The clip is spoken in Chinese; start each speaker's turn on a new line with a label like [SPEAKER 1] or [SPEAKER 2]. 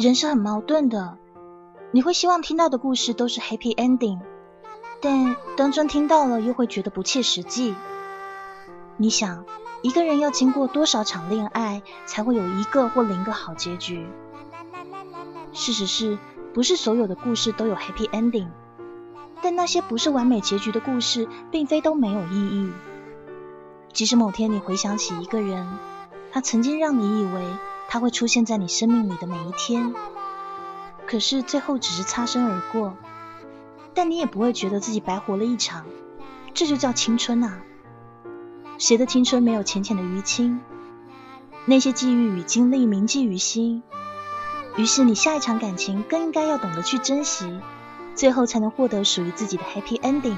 [SPEAKER 1] 人是很矛盾的，你会希望听到的故事都是 happy ending，但当真听到了又会觉得不切实际。你想，一个人要经过多少场恋爱，才会有一个或零个好结局？事实是，不是所有的故事都有 happy ending，但那些不是完美结局的故事，并非都没有意义。即使某天你回想起一个人，他曾经让你以为他会出现在你生命里的每一天，可是最后只是擦身而过，但你也不会觉得自己白活了一场。这就叫青春啊！谁的青春没有浅浅的淤青？那些际遇与经历铭记于心。于是你下一场感情更应该要懂得去珍惜，最后才能获得属于自己的 happy ending。